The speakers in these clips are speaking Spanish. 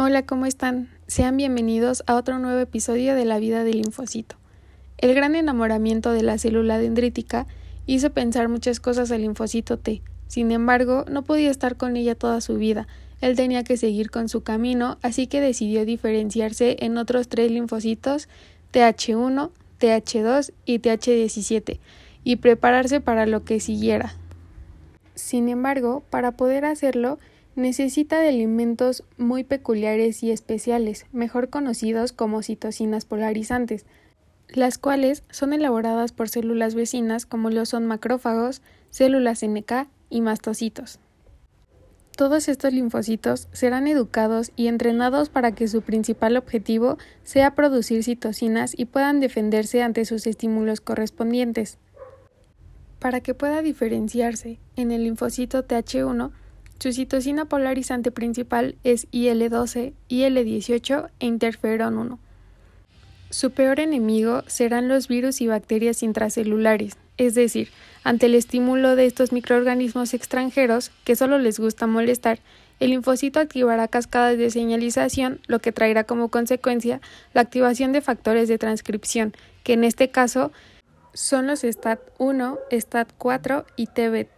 Hola, ¿cómo están? Sean bienvenidos a otro nuevo episodio de la vida del linfocito. El gran enamoramiento de la célula dendrítica hizo pensar muchas cosas al linfocito T. Sin embargo, no podía estar con ella toda su vida. Él tenía que seguir con su camino, así que decidió diferenciarse en otros tres linfocitos TH1, TH2 y TH17 y prepararse para lo que siguiera. Sin embargo, para poder hacerlo, necesita de alimentos muy peculiares y especiales, mejor conocidos como citocinas polarizantes, las cuales son elaboradas por células vecinas como lo son macrófagos, células NK y mastocitos. Todos estos linfocitos serán educados y entrenados para que su principal objetivo sea producir citocinas y puedan defenderse ante sus estímulos correspondientes. Para que pueda diferenciarse en el linfocito TH1, su citocina polarizante principal es IL-12, IL-18 e interferón 1. Su peor enemigo serán los virus y bacterias intracelulares, es decir, ante el estímulo de estos microorganismos extranjeros que solo les gusta molestar, el linfocito activará cascadas de señalización, lo que traerá como consecuencia la activación de factores de transcripción, que en este caso son los STAT1, STAT4 y TBET.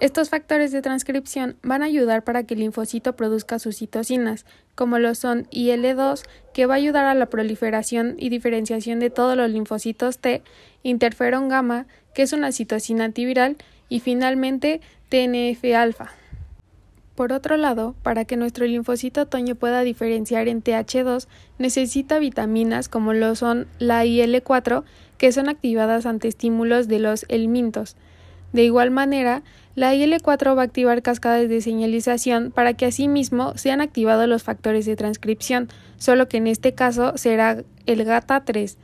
Estos factores de transcripción van a ayudar para que el linfocito produzca sus citocinas, como lo son IL-2, que va a ayudar a la proliferación y diferenciación de todos los linfocitos T, interferón gamma, que es una citocina antiviral, y finalmente TNF-alfa. Por otro lado, para que nuestro linfocito otoño pueda diferenciar en TH2, necesita vitaminas como lo son la IL-4, que son activadas ante estímulos de los helmintos. De igual manera, la IL-4 va a activar cascadas de señalización para que asimismo sean activados los factores de transcripción, solo que en este caso será el GATA3,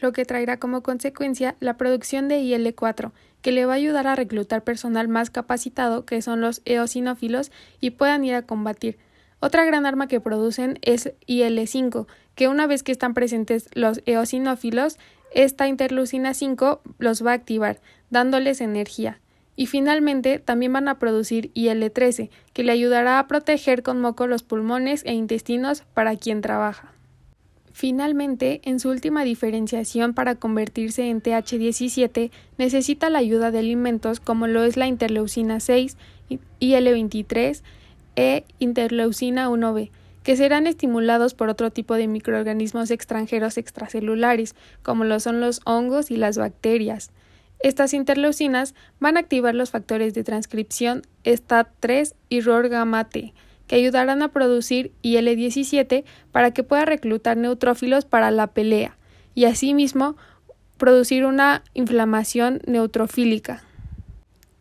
lo que traerá como consecuencia la producción de IL-4, que le va a ayudar a reclutar personal más capacitado, que son los eosinófilos, y puedan ir a combatir. Otra gran arma que producen es IL-5, que una vez que están presentes los eosinófilos, esta interleucina 5 los va a activar, dándoles energía. Y finalmente también van a producir IL-13, que le ayudará a proteger con moco los pulmones e intestinos para quien trabaja. Finalmente, en su última diferenciación para convertirse en TH17, necesita la ayuda de alimentos como lo es la interleucina 6, IL-23 e interleucina 1b, que serán estimulados por otro tipo de microorganismos extranjeros extracelulares, como lo son los hongos y las bacterias. Estas interleucinas van a activar los factores de transcripción STAT3 y ROR gamma T, que ayudarán a producir IL-17 para que pueda reclutar neutrófilos para la pelea y asimismo producir una inflamación neutrofílica.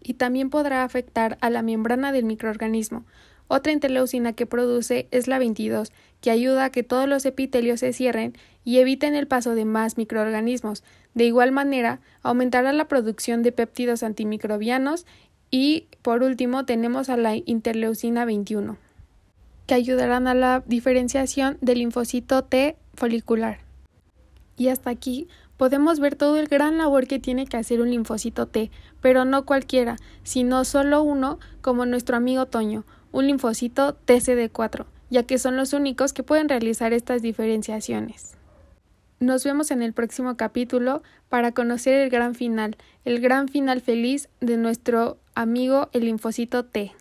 Y también podrá afectar a la membrana del microorganismo, otra interleucina que produce es la 22, que ayuda a que todos los epitelios se cierren y eviten el paso de más microorganismos. De igual manera, aumentará la producción de péptidos antimicrobianos y, por último, tenemos a la interleucina 21, que ayudarán a la diferenciación del linfocito T folicular. Y hasta aquí podemos ver todo el gran labor que tiene que hacer un linfocito T, pero no cualquiera, sino solo uno como nuestro amigo Toño, un linfocito TCD4, ya que son los únicos que pueden realizar estas diferenciaciones. Nos vemos en el próximo capítulo para conocer el gran final, el gran final feliz de nuestro amigo el linfocito T.